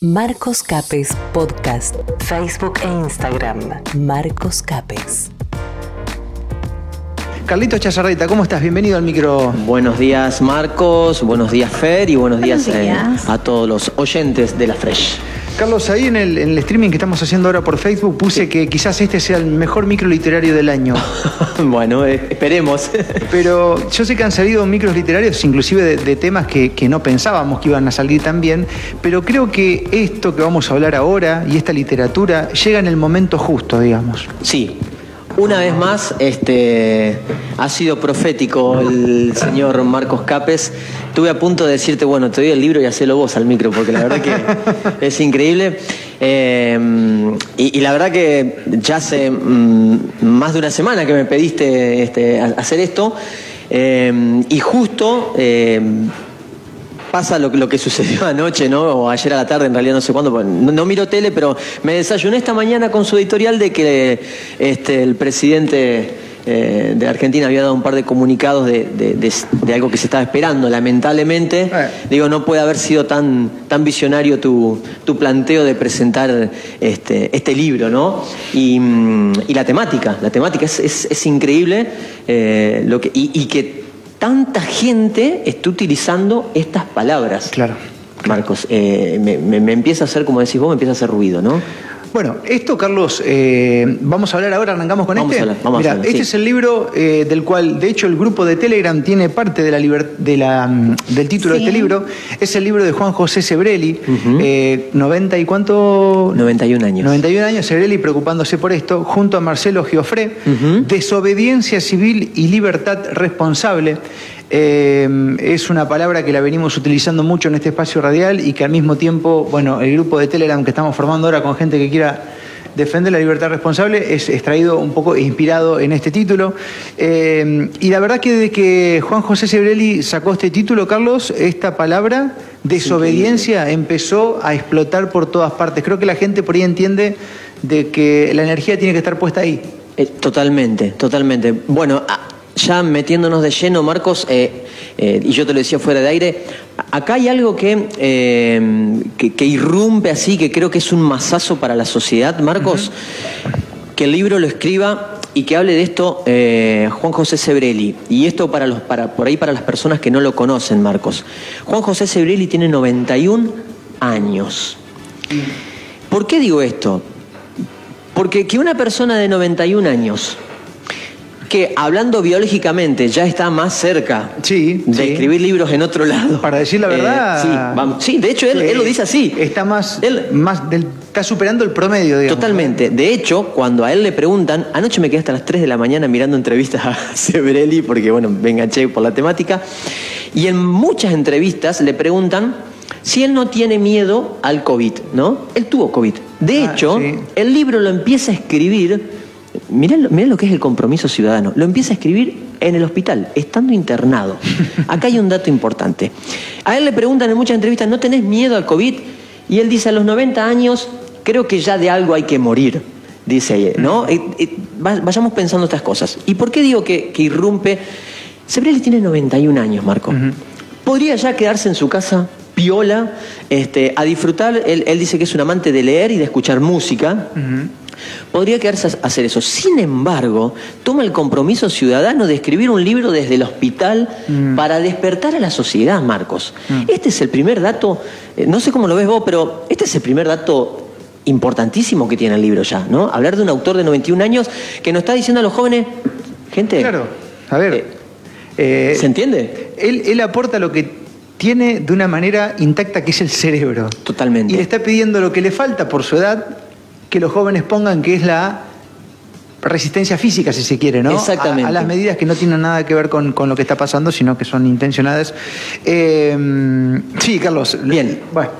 Marcos Capes Podcast, Facebook e Instagram. Marcos Capes. Carlito Chazarreta, ¿cómo estás? Bienvenido al micro. Buenos días Marcos, buenos días Fer y buenos, Buenos días, eh, días. a todos los oyentes de la Fresh. Carlos, ahí en el, en el streaming que estamos haciendo ahora por Facebook puse que quizás este sea el mejor micro literario del año. bueno, eh, esperemos. Pero yo sé que han salido micros literarios, inclusive de, de temas que, que no pensábamos que iban a salir tan bien, pero creo que esto que vamos a hablar ahora y esta literatura llega en el momento justo, digamos. sí, una vez más este, ha sido profético el señor Marcos Capes. Estuve a punto de decirte, bueno, te doy el libro y hacelo vos al micro, porque la verdad que es increíble. Eh, y, y la verdad que ya hace mm, más de una semana que me pediste este, hacer esto. eh, y justo eh, pasa lo, lo que sucedió anoche, ¿no? O ayer a la tarde, en realidad no sé cuándo, no, no miro tele, pero me desayuné esta mañana con su editorial de que este, el presidente eh, de Argentina había dado un par de comunicados de, de- de- de algo que se estaba esperando. Lamentablemente, Eh. digo, no puede haber sido tan, tan visionario tu, tu planteo de presentar este, este libro, ¿no? Y, mm, y la temática, la temática es, es- es increíble eh, lo que, y, y que tanta gente está utilizando estas palabras. Claro. Marcos, eh, me, me- me empieza a hacer, como decís vos, me empieza a hacer ruido, ¿no? Bueno, esto, Carlos, eh, vamos a hablar ahora, arrancamos con Vamos este. a hablar, vamos a Mira, hablar, este sí. es el libro eh, del cual, de hecho, el grupo de Telegram tiene parte de la de la, mm, del título de este libro. Es el libro de Juan José Sebrelli, eh, 90 y cuánto... 91 años. 91 años, Sebrelli preocupándose por esto, junto a Marcelo Giofré, desobediencia civil y libertad responsable. Eh, es una palabra que la venimos utilizando mucho en este espacio radial y que al mismo tiempo, bueno, el grupo de Telegram que estamos formando ahora con gente que quiera defender la libertad responsable es extraído un poco inspirado en este título. Eh, y la verdad que desde que Juan José Sebrelli sacó este título, Carlos, esta palabra, desobediencia, empezó a explotar por todas partes. Creo que la gente por ahí entiende de que la energía tiene que estar puesta ahí. Eh, totalmente, totalmente. Bueno, a- ya metiéndonos de lleno, Marcos, eh, eh, y yo te lo decía fuera de aire, acá hay algo que, eh, que, que irrumpe así, que creo que es un masazo para la sociedad, Marcos, que el libro lo escriba y que hable de esto Juan José Sebrelli. Y esto para los, para, por ahí para las personas que no lo conocen, Marcos. Juan José Sebrelli tiene 91 años. ¿Por qué digo esto? Porque que una persona de 91 años, que hablando biológicamente ya está más cerca Sí, de sí. escribir libros en otro lado. Para decir la Eh, verdad. sí, vamos- sí, de hecho él, él lo dice así. Está más, Él- más del- está superando el promedio, digamos. Totalmente. De hecho, cuando a él le preguntan, anoche me quedé hasta las 3 de la mañana mirando entrevistas a Sebrelli, porque bueno, me enganché por la temática, y en muchas entrevistas le preguntan si él no tiene miedo al COVID, ¿no? Él tuvo COVID. De Ah, hecho, sí. el libro lo empieza a escribir, mirá, lo- mirá lo que es el compromiso ciudadano, lo empieza a escribir en el hospital, estando internado. Acá hay un dato importante. A él le preguntan en muchas entrevistas, ¿no tenés miedo al COVID? Y él dice, a los 90 años creo que ya de algo hay que morir, dice ¿no? Eh, eh, va- vayamos pensando estas cosas. ¿Y por qué digo que, que irrumpe? Sebrelli tiene 91 años, Marco. Podría ya quedarse en su casa piola, este, a disfrutar, él, él dice que es un amante de leer y de escuchar música. Podría quedarse a hacer eso. Sin embargo, toma el compromiso ciudadano de escribir un libro desde el hospital para despertar a la sociedad, Marcos. Este es el primer dato, eh, no sé cómo lo ves vos, pero este es el primer dato importantísimo que tiene el libro ya, ¿no? Hablar de un autor de 91 años que nos está diciendo a los jóvenes, gente, Claro. A ver. Eh, eh, ¿se entiende? él, él aporta lo que tiene de una manera intacta, que es el cerebro. Totalmente. Y le está pidiendo lo que le falta por su edad, que los jóvenes pongan, que es la resistencia física, si se quiere, ¿no? Exactamente. A, a las medidas que no tienen nada que ver con, con lo que está pasando, sino que son intencionadas. Eh, sí, Carlos. Bien. Bueno.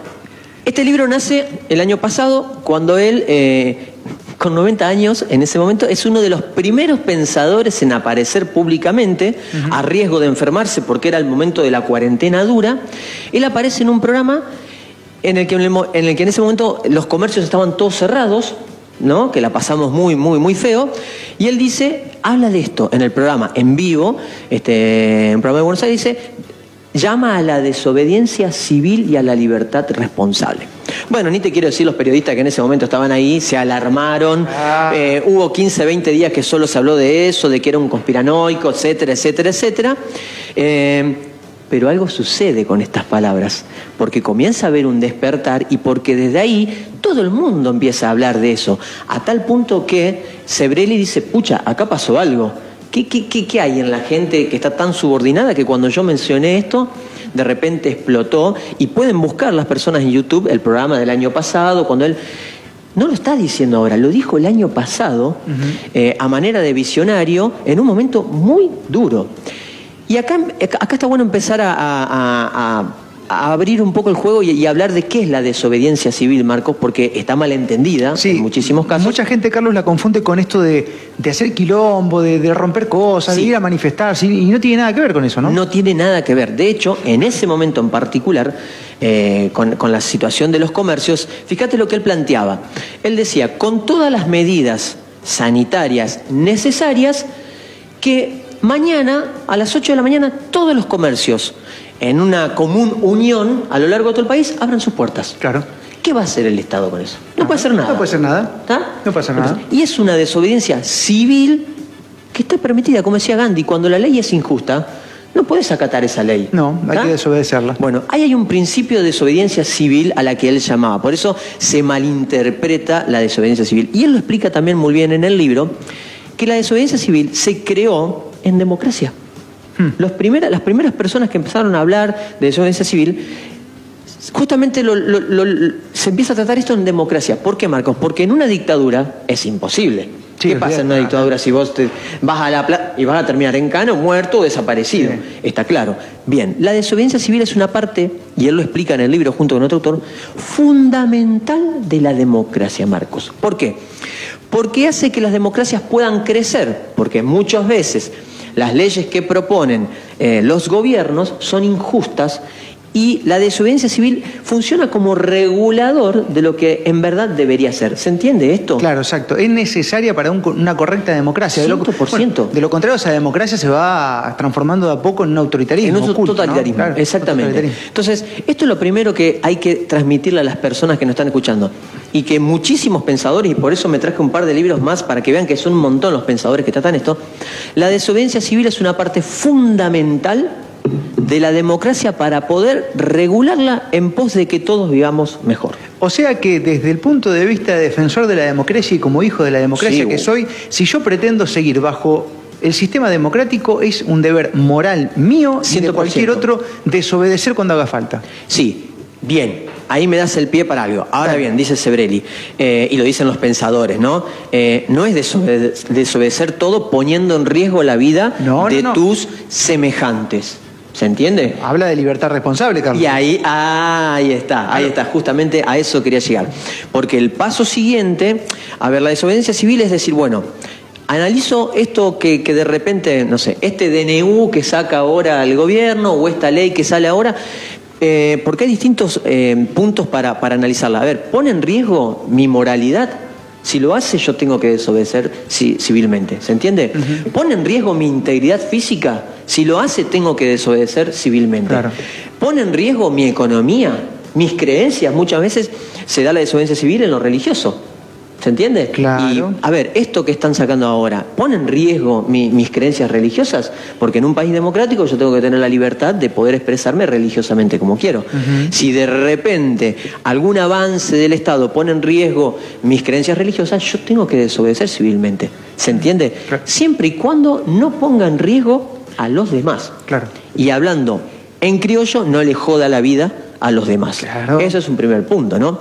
Este libro nace el año pasado cuando él, eh, con 90 años, en ese momento, es uno de los primeros pensadores en aparecer públicamente, a riesgo de enfermarse porque era el momento de la cuarentena dura. Él aparece en un programa en el que en, el mo- en el que en ese momento los comercios estaban todos cerrados, ¿no? Que la pasamos muy, muy, muy feo. Y él dice, habla de esto en el programa, en vivo, este, en un programa de Buenos Aires, dice, llama a la desobediencia civil y a la libertad responsable. Bueno, ni te quiero decir los periodistas que en ese momento estaban ahí, se alarmaron, Ah. eh, hubo 15, 20 días que solo se habló de eso, de que era un conspiranoico, etcétera, etcétera, etcétera. Eh, pero algo sucede con estas palabras, porque comienza a haber un despertar y porque desde ahí todo el mundo empieza a hablar de eso, a tal punto que Sebrelli dice, pucha, acá pasó algo. ¿Qué, qué, qué, qué hay en la gente que está tan subordinada que cuando yo mencioné esto, de repente explotó? Y pueden buscar las personas en YouTube el programa del año pasado, cuando él... No lo está diciendo ahora, lo dijo el año pasado, eh, a manera de visionario, en un momento muy duro. Y acá, acá está bueno empezar a, a- a- a abrir un poco el juego y, y hablar de qué es la desobediencia civil, Marcos, porque está mal entendida Sí, en muchísimos casos. Mucha gente, Carlos, la confunde con esto de, de hacer quilombo, de, de romper cosas, Sí. de ir a manifestarse, y no tiene nada que ver con eso, ¿no? ¿no? tiene nada que ver. De hecho, en ese momento en particular, eh, con, con la situación de los comercios, fíjate lo que él planteaba. Él decía, con todas las medidas sanitarias necesarias, que mañana, a las 8 de la mañana, todos los comercios, en una común unión a lo largo de todo el país, abran sus puertas. Claro. ¿Qué va a hacer el Estado con eso? No puede hacer nada. no puede hacer nada. ¿Está? No puede hacer nada. Y es una desobediencia civil que está permitida, como decía Gandhi, cuando la ley es injusta, no puedes acatar esa ley. No, hay que desobedecerla. Bueno, ahí hay un principio de desobediencia civil a la que él llamaba. Por eso se malinterpreta la desobediencia civil. Y él lo explica también muy bien en el libro, que la desobediencia civil se creó en democracia. Hmm. Los las primeras personas que empezaron a hablar de desobediencia civil, justamente lo- lo- lo- se empieza a tratar esto en democracia. ¿Por qué, Marcos? Porque en una dictadura es imposible. Sí, ¿Qué pasa en una dictadura si vos te vas a la plaza y vas a terminar en cano, muerto o desaparecido? Está claro. Bien, la desobediencia civil es una parte, y él lo explica en el libro junto con otro autor, fundamental de la democracia, Marcos. ¿Por qué? Porque hace que las democracias puedan crecer, porque muchas veces las leyes que proponen eh, los gobiernos son injustas y la desobediencia civil funciona como regulador de lo que en verdad debería ser. ¿Se entiende esto? Claro, exacto. Es necesaria para un- una correcta democracia. De lo, 100%. bueno, de lo contrario, esa democracia se va transformando de a poco en un autoritarismo. En un oculto, ¿no? totalitarismo, Claro, exactamente. totalitarismo. Entonces, esto es lo primero que hay que transmitirle a las personas que nos están escuchando. Y que muchísimos pensadores, y por eso me traje un par de libros más para que vean que son un montón los pensadores que tratan esto, la desobediencia civil es una parte fundamental de la democracia para poder regularla en pos de que todos vivamos mejor. O sea que desde el punto de vista de defensor de la democracia y como hijo de la democracia Sí, que uh. soy, si yo pretendo seguir bajo el sistema democrático, es un deber moral mío y de 100%. cualquier otro desobedecer cuando haga falta. Sí, bien, ahí me das el pie para algo. Ahora bien, dice Sebrelli, eh, y lo dicen los pensadores, ¿no? Eh, no es desobede- desobedecer todo poniendo en riesgo la vida No, no, de no. tus semejantes. ¿Se entiende? Habla de libertad responsable, Carlos. Y ahí, ahí está, ahí está, justamente a eso quería llegar. Porque el paso siguiente, a ver, la desobediencia civil es decir, bueno, analizo esto que, que de repente, no sé, este DNU que saca ahora el gobierno o esta ley que sale ahora, eh, porque hay distintos eh, puntos para, para analizarla. A ver, ¿pone en riesgo mi moralidad? Si lo hace, yo tengo que desobedecer ci- civilmente. ¿Se entiende? ¿Pone en riesgo mi integridad física? Si lo hace, tengo que desobedecer civilmente. Claro. ¿Pone en riesgo mi economía? Mis creencias. Muchas veces se da la desobediencia civil en lo religioso. ¿Se entiende? Claro. Y, a ver, esto que están sacando ahora, ¿pone en riesgo mi- mis creencias religiosas? Porque en un país democrático yo tengo que tener la libertad de poder expresarme religiosamente como quiero. Si de repente algún avance del Estado pone en riesgo mis creencias religiosas, yo tengo que desobedecer civilmente. ¿Se entiende? Claro. Siempre y cuando no ponga en riesgo a los demás. Claro. Y hablando en criollo, no le joda la vida a los demás. Claro. Eso es un primer punto, ¿no?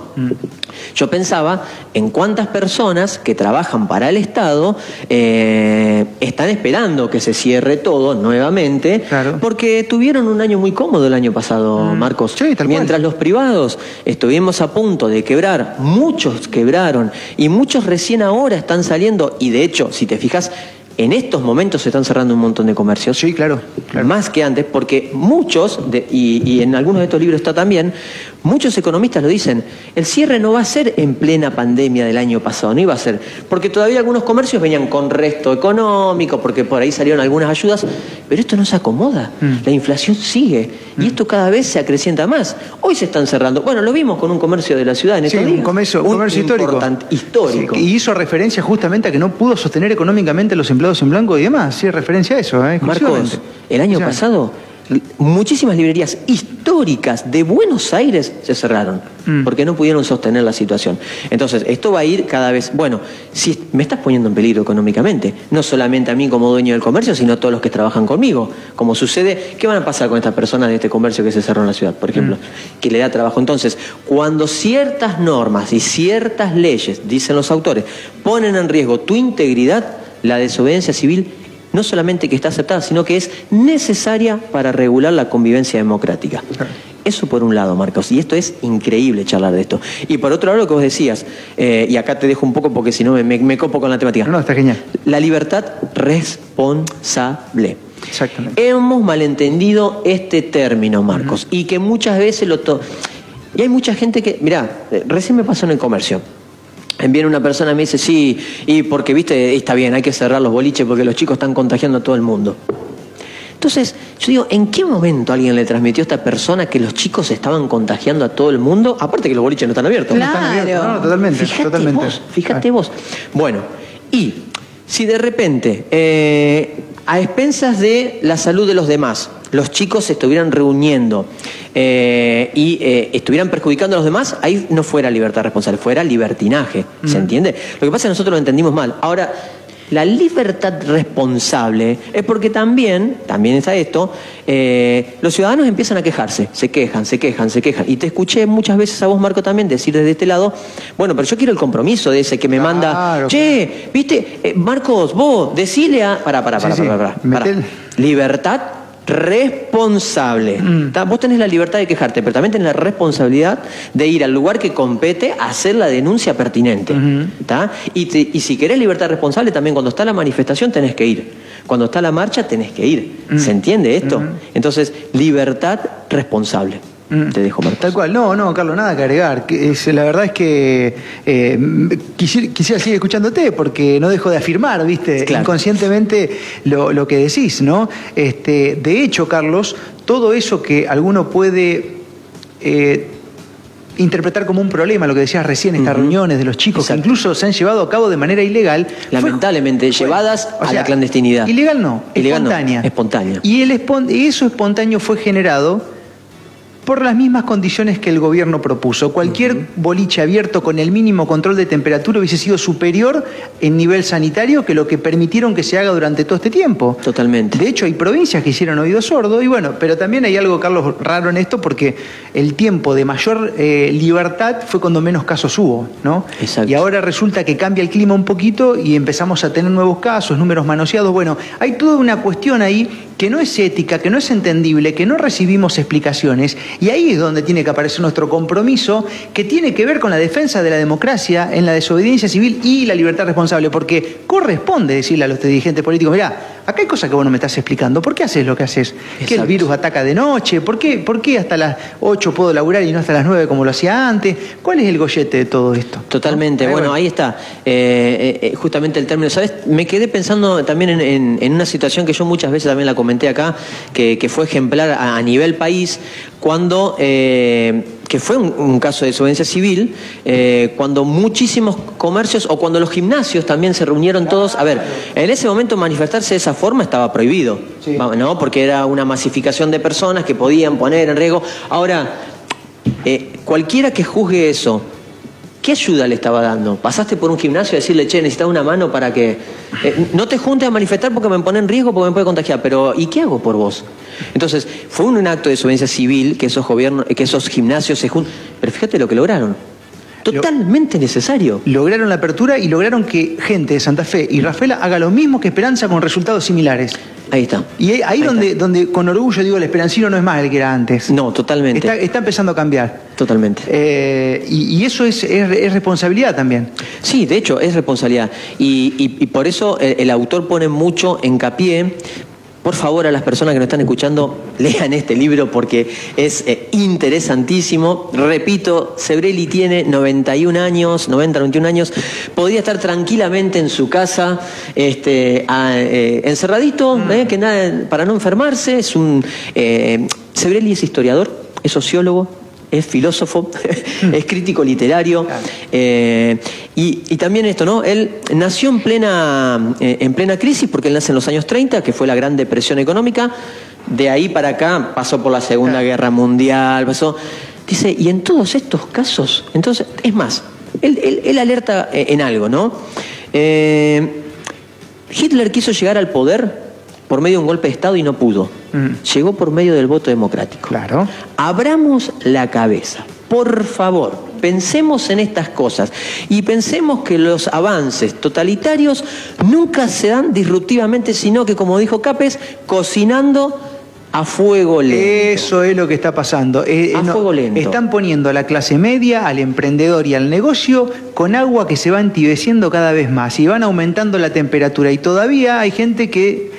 Yo pensaba en cuántas personas que trabajan para el Estado eh, están esperando que se cierre todo nuevamente, Claro. porque tuvieron un año muy cómodo el año pasado, Marcos. Sí. Mientras los privados estuvimos a punto de quebrar, muchos quebraron y muchos recién ahora están saliendo, y de hecho, si te fijas, en estos momentos se están cerrando un montón de comercios. Sí, claro. claro. Más que antes, porque muchos, de- y, y en algunos de estos libros está también, Muchos economistas lo dicen, el cierre no va a ser en plena pandemia del año pasado, no iba a ser, porque todavía algunos comercios venían con resto económico, porque por ahí salieron algunas ayudas, pero esto no se acomoda, mm. la inflación sigue y esto cada vez se acrecienta más. Hoy se están cerrando, bueno, lo vimos con un comercio de la ciudad en estos sí, Un comercio, histórico. histórico. y hizo referencia justamente a que no pudo sostener económicamente los empleados en blanco y demás, sí, referencia a eso. ¿eh? Marcos, el año pasado muchísimas librerías históricas de Buenos Aires se cerraron mm. porque no pudieron sostener la situación. Entonces, esto va a ir cada vez, bueno, si me estás poniendo en peligro económicamente, no solamente a mí como dueño del comercio, sino a todos los que trabajan conmigo. Como sucede, ¿qué van a pasar con estas personas de este comercio que se cerró en la ciudad, por ejemplo? Mm. Que le da trabajo. Entonces, cuando ciertas normas y ciertas leyes, dicen los autores, ponen en riesgo tu integridad, la desobediencia civil no solamente que está aceptada, sino que es necesaria para regular la convivencia democrática. Eso por un lado, Marcos, y esto es increíble charlar de esto. Y por otro lado, lo que vos decías, eh, y acá te dejo un poco porque si no me, me, copo con la temática. No, está genial. La libertad responsable. Exactamente. Hemos malentendido este término, Marcos, y que muchas veces lo... y hay mucha gente que, mirá, eh, recién me pasó en el comercio. Viene una persona y me dice, sí, y porque, viste, está bien, hay que cerrar los boliches porque los chicos están contagiando a todo el mundo. Entonces, yo digo, ¿en qué momento alguien le transmitió a esta persona que los chicos estaban contagiando a todo el mundo? Aparte que los boliches no están abiertos. No están abiertos, no, totalmente. Fíjate totalmente. vos, fíjate vos. Bueno, y si de repente, eh, a expensas de la salud de los demás, los chicos se estuvieran reuniendo eh, y eh, estuvieran perjudicando a los demás, ahí no fuera libertad responsable, fuera libertinaje. ¿Se entiende? Lo que pasa es que nosotros lo entendimos mal. Ahora, la libertad responsable es porque también, también está esto, eh, los ciudadanos empiezan a quejarse, se quejan, se quejan, se quejan. Y te escuché muchas veces a vos, Marco, también decir desde este lado, bueno, pero yo quiero el compromiso de ese que me manda, che, viste, Marcos, vos, decile a... Para, para, para, para, para, para. Libertad responsable. Mm. Vos tenés la libertad de quejarte, pero también tenés la responsabilidad de ir al lugar que compete a hacer la denuncia pertinente. Y, si querés libertad responsable, también cuando está la manifestación tenés que ir. Cuando está la marcha tenés que ir. Mm. ¿Se entiende esto? Entonces, libertad responsable. Mm. Te dejo, Tal cual. No, no, Carlos, nada que agregar. la verdad es que eh, quisiera, seguir escuchándote porque no dejo de afirmar, ¿viste? Inconscientemente lo, que decís, ¿no? Este, de hecho, Carlos, todo eso que alguno puede. Eh, interpretar como un problema, lo que decías recién, estas reuniones de los chicos que incluso se han llevado a cabo de manera ilegal. Lamentablemente, llevadas a la clandestinidad. Ilegal no, espontánea. espontánea. Y el eso espontáneo fue generado por las mismas condiciones que el gobierno propuso. Cualquier boliche abierto con el mínimo control de temperatura hubiese sido superior en nivel sanitario que lo que permitieron que se haga durante todo este tiempo. Totalmente. De hecho, hay provincias que hicieron oído sordo y bueno, pero también hay algo, Carlos, raro en esto porque el tiempo de mayor eh, libertad fue cuando menos casos hubo, ¿no? Exacto. Y ahora resulta que cambia el clima un poquito y empezamos a tener nuevos casos, números manoseados. Bueno, hay toda una cuestión ahí que no es ética, que no es entendible, que no recibimos explicaciones y ahí es donde tiene que aparecer nuestro compromiso, que tiene que ver con la defensa de la democracia, en la desobediencia civil y la libertad responsable, porque corresponde decirle a los dirigentes políticos, mira, acá hay cosas que vos no me estás explicando. ¿Por qué haces lo que haces? ¿Que el virus ataca de noche? ¿Por qué, ¿Por qué hasta las 8 puedo laburar y no hasta las 9 como lo hacía antes? ¿Cuál es el gollete de todo esto? Totalmente. Bueno, ahí está. Eh, eh, justamente el término. ¿Sabes? Me quedé pensando también en, una situación que yo muchas veces también la comenté acá, que, fue ejemplar a, nivel país, cuando... Eh, que fue un, caso de desobediencia civil, eh, cuando muchísimos comercios o cuando los gimnasios también se reunieron todos. A ver, en ese momento manifestarse de esa forma estaba prohibido, ¿no? Porque era una masificación de personas que podían poner en riesgo. Ahora, eh, cualquiera que juzgue eso, ¿qué ayuda le estaba dando? ¿Pasaste por un gimnasio y decirle, che, necesitas una mano para que... Eh, no te juntes a manifestar porque me pone en riesgo, porque me puede contagiar, pero ¿y qué hago por vos? Entonces, fue un acto de desobediencia civil que esos, gobiernos, que esos gimnasios se juntan. Pero fíjate lo que lograron. Totalmente necesario. Lograron la apertura y lograron que gente de Santa Fe y Rafaela haga lo mismo que Esperanza con resultados similares. Ahí está. Y ahí, donde, donde con orgullo digo, el esperancino no es más el que era antes. No, totalmente. Está, empezando a cambiar. Totalmente. Eh, y, eso es, responsabilidad también. Sí, de hecho, es responsabilidad. Y, por eso el, el autor pone mucho hincapié por favor, a las personas que nos están escuchando, lean este libro porque es eh, interesantísimo. Repito, Sebrelli tiene 91 años, 90, 91 años. Podría estar tranquilamente en su casa, este, eh, encerradito, mm. eh, que nada, para no enfermarse. Es un, Sebrelli es historiador, es sociólogo, es filósofo, es crítico literario. Eh, y, también esto, ¿no? Él nació en plena, eh, en plena crisis, porque él nace en los años 30, que fue la Gran Depresión Económica. De ahí para acá pasó por la Segunda Guerra Mundial, pasó. Dice, y en todos estos casos, entonces, es más, él, alerta eh, en algo, ¿no? Hitler quiso llegar al poder por medio de un golpe de Estado y no pudo. Mm. Llegó por medio del voto democrático. Claro. Abramos la cabeza. Por favor, pensemos en estas cosas y pensemos que los avances totalitarios nunca se dan disruptivamente, sino que, como dijo Capes, cocinando a fuego lento. Eso es lo que está pasando. Eh, a fuego lento. Están poniendo a la clase media, al emprendedor y al negocio con agua que se va entibeciendo cada vez más y van aumentando la temperatura. Y todavía hay gente que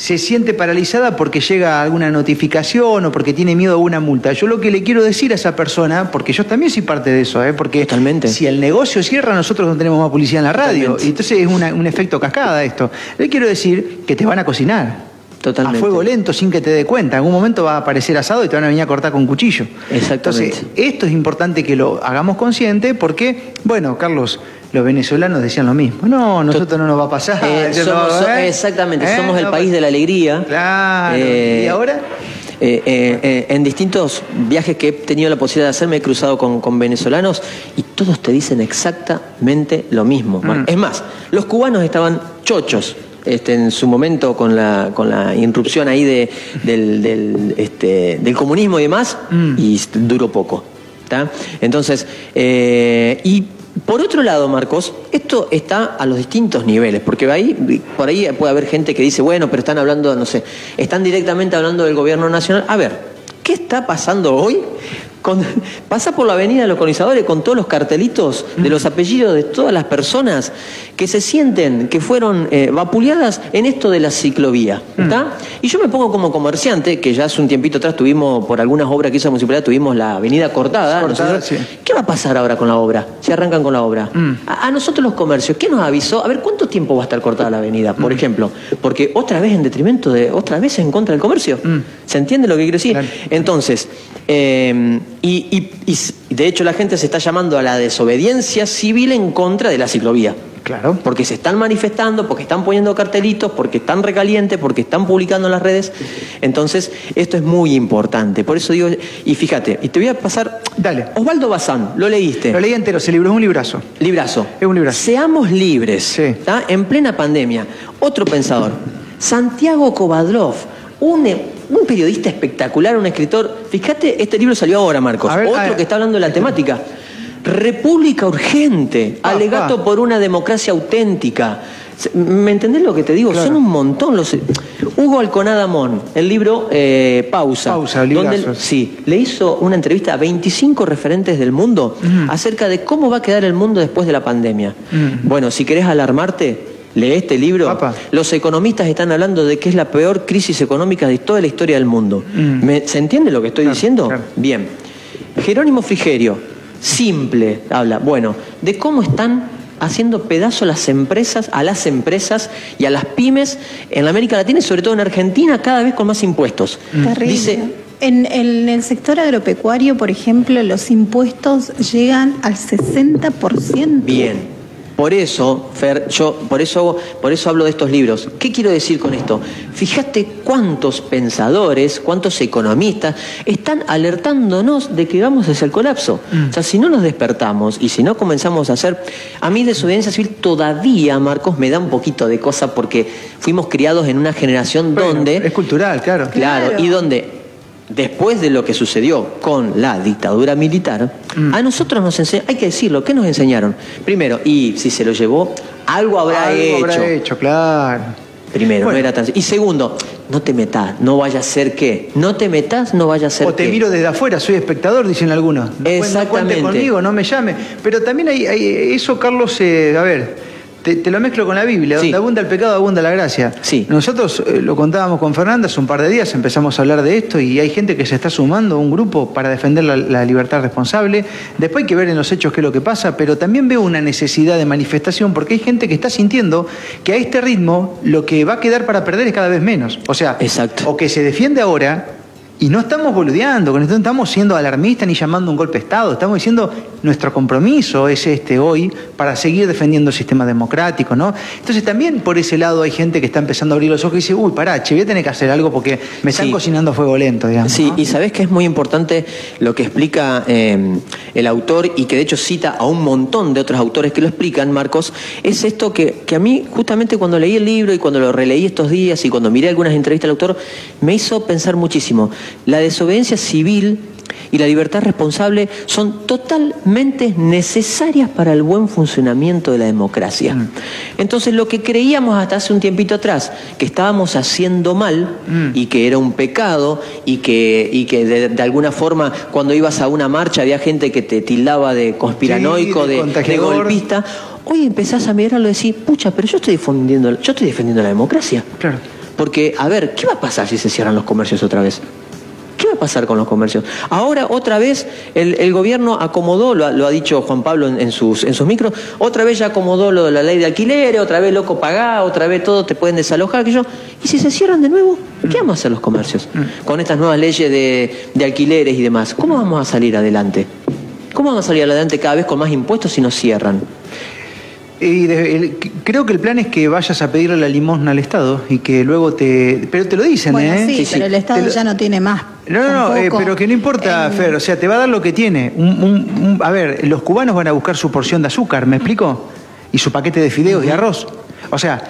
se siente paralizada porque llega alguna notificación o porque tiene miedo a una multa. Yo lo que le quiero decir a esa persona, porque yo también soy parte de eso, ¿eh? porque Totalmente. si el negocio cierra, nosotros no tenemos más publicidad en la radio. Y entonces es un efecto cascada esto. Le quiero decir que te van a cocinar. Totalmente. A fuego lento sin que te dé cuenta. En algún momento va a aparecer asado y te van a venir a cortar con cuchillo. Exactamente. Entonces, esto es importante que lo hagamos consciente porque, bueno, Carlos, los venezolanos decían lo mismo. No, nosotros no nos va a pasar. Eh, ¿eh? Exactamente, ¿Eh? somos el país de la alegría. Claro. ¿Y ahora? en distintos viajes que he tenido la posibilidad de hacer, me he cruzado con, venezolanos y todos te dicen exactamente lo mismo. Mm. Es más, los cubanos estaban chochos. Este, en su momento con la, con la irrupción ahí de, del, este, del comunismo y demás, mm. y duró poco. Entonces, y por otro lado, Marcos, esto está a los distintos niveles, porque ahí, por ahí puede haber gente que dice, bueno, pero están hablando, no sé, están directamente hablando del gobierno nacional. A ver, ¿qué está pasando hoy pasa por la avenida de los colonizadores con todos los cartelitos de los apellidos de todas las personas que se sienten que fueron eh, vapuleadas en esto de la ciclovía. ¿está? Mm. Y yo me pongo como comerciante, que ya hace un tiempito atrás tuvimos, por algunas obras que hizo la municipalidad, tuvimos la avenida cortada. ¿Qué va a pasar ahora con la obra? Si arrancan con la obra. Mm. A, nosotros los comercios, ¿qué nos avisó? A ver, ¿cuánto tiempo va a estar cortada la avenida, por mm. ejemplo? Porque otra vez en detrimento de, otra vez en contra del comercio. ¿Se entiende lo que quiero decir? Entonces, eh, y, de hecho la gente se está llamando a la desobediencia civil en contra de la ciclovía. Claro. Porque se están manifestando, porque están poniendo cartelitos, porque están recalientes, porque están publicando en las redes. Entonces, esto es muy importante. Por eso digo, y fíjate, y te voy a pasar. Dale. Osvaldo Bazán, ¿lo leíste? Lo leí entero, ese libro es un librazo. Librazo. Es un librazo. Seamos libres. Sí. En plena pandemia. Otro pensador, Santiago Kovadlov, un un periodista espectacular, un escritor. Fíjate, este libro salió ahora, Marcos. Otro que está hablando de la temática. República urgente, alegato por una democracia auténtica. ¿Me entendés lo que te digo? Son un montón los. Hugo Alconada Mon, el libro eh, Pausa. Pausa, donde Sí, le hizo una entrevista a 25 referentes del mundo acerca de cómo va a quedar el mundo después de la pandemia. Bueno, si querés alarmarte, lee este libro. Los economistas están hablando de que es la peor crisis económica de toda la historia del mundo. Mm. ¿Se entiende lo que estoy diciendo? Bien. Jerónimo Frigerio, simple, habla, bueno, de cómo están haciendo pedazo las empresas, a las empresas y a las pymes en la América Latina y sobre todo en Argentina cada vez con más impuestos. Dice, en, en, el sector agropecuario, por ejemplo, los impuestos llegan al 60%. Bien. Por eso, Fer, yo por eso, por eso hablo de estos libros. ¿Qué quiero decir con esto? Fíjate cuántos pensadores, cuántos economistas están alertándonos de que vamos hacia el colapso. Mm. O sea, si no nos despertamos y si no comenzamos a hacer. A mí, desobediencia civil todavía, Marcos, me da un poquito de cosa porque fuimos criados en una generación donde. Es cultural, claro. Claro, y donde después de lo que sucedió con la dictadura militar, mm. a nosotros nos enseñaron, hay que decirlo, ¿qué nos enseñaron? Primero, y si se lo llevó, algo habrá algo hecho. habrá hecho, claro. Primero, no era tan... Y segundo, no te metas, no vaya a ser qué. No te metas, no vaya a ser O te miro desde afuera, soy espectador, dicen algunos. Exactamente. No cuente conmigo, no me llame. Pero también hay, eso, Carlos, eh, a ver, te, te lo mezclo con la Biblia, Sí. donde abunda el pecado, abunda la gracia. Sí. Nosotros eh, lo contábamos con Fernanda hace un par de días, empezamos a hablar de esto y hay gente que se está sumando a un grupo para defender la, la libertad responsable. Después hay que ver en los hechos qué es lo que pasa, pero también veo una necesidad de manifestación porque hay gente que está sintiendo que a este ritmo lo que va a quedar para perder es cada vez menos. O sea, Exacto. o que se defiende ahora y no estamos boludeando, no estamos siendo alarmistas ni llamando un golpe de Estado, estamos diciendo nuestro compromiso es este hoy para seguir defendiendo el sistema democrático, ¿no? Entonces también por ese lado hay gente que está empezando a abrir los ojos y dice, uy, pará, che, voy a tener que hacer algo porque me están Sí. cocinando a fuego lento, digamos. Sí, ¿no? y sabes que es muy importante lo que explica eh, el autor y que de hecho cita a un montón de otros autores que lo explican, Marcos, es esto que, que a mí justamente cuando leí el libro y cuando lo releí estos días y cuando miré algunas entrevistas al autor, me hizo pensar muchísimo. La desobediencia civil y la libertad responsable son totalmente necesarias para el buen funcionamiento de la democracia. Entonces lo que creíamos hasta hace un tiempito atrás, que estábamos haciendo mal y que era un pecado y que, y que de, de alguna forma cuando ibas a una marcha había gente que te tildaba de conspiranoico, Sí, de de, golpista, hoy empezás a mirarlo y decir, pucha, pero yo estoy defendiendo, yo estoy defendiendo la democracia. Claro. Porque, a ver, ¿qué va a pasar si se cierran los comercios otra vez? ¿Qué va a pasar con los comercios? Ahora, otra vez, el, gobierno acomodó, lo ha, dicho Juan Pablo en, sus, en sus micros, otra vez ya acomodó lo de la ley de alquileres, otra vez loco pagá, otra vez todo te pueden desalojar, que. ¿Y si se cierran de nuevo? ¿Qué vamos a hacer los comercios? Con estas nuevas leyes de, de alquileres y demás. ¿Cómo vamos a salir adelante? ¿Cómo vamos a salir adelante cada vez con más impuestos si nos cierran? Y de- el- creo que el plan es que vayas a pedirle la limosna al Estado y que luego te... Pero te lo dicen, Bueno, ¿eh? sí, Sí, sí. pero el Estado lo- ya no tiene más. No, no, no, eh, pero que no importa, en- Fer, o sea, te va a dar lo que tiene. Un- un- un- a ver, los cubanos van a buscar su porción de azúcar, ¿me explico? Y su paquete de fideos y arroz. O sea,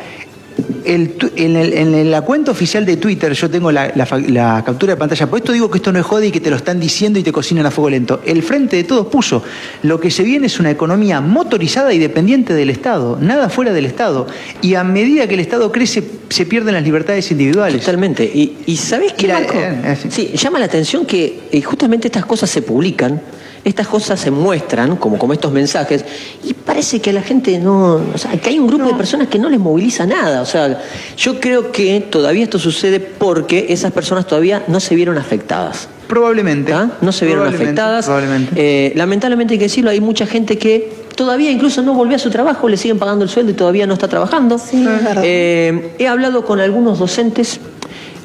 el en, el- en la cuenta oficial de Twitter yo tengo la, la captura de pantalla. Por esto digo que esto no es joda y que te lo están diciendo y te cocinan a fuego lento. El Frente de Todos puso, lo que se viene es una economía motorizada y dependiente del Estado, nada fuera del Estado. Y a medida que el Estado crece, se pierden las libertades individuales. Totalmente. Y, y ¿sabés qué, Marco? eh, eh, sí. Sí, llama la atención que eh, justamente estas cosas se publican, estas cosas se muestran, como, como estos mensajes, y parece que a la gente no... O sea, que hay un grupo de personas que no les moviliza nada. O sea, yo creo que todavía esto sucede porque esas personas todavía no se vieron afectadas. Probablemente. ¿Ah? No se vieron Probablemente, afectadas. Probablemente. Eh, lamentablemente hay que decirlo, hay mucha gente que todavía incluso no volvió a su trabajo, le siguen pagando el sueldo y todavía no está trabajando. Sí. Eh, he hablado con algunos docentes,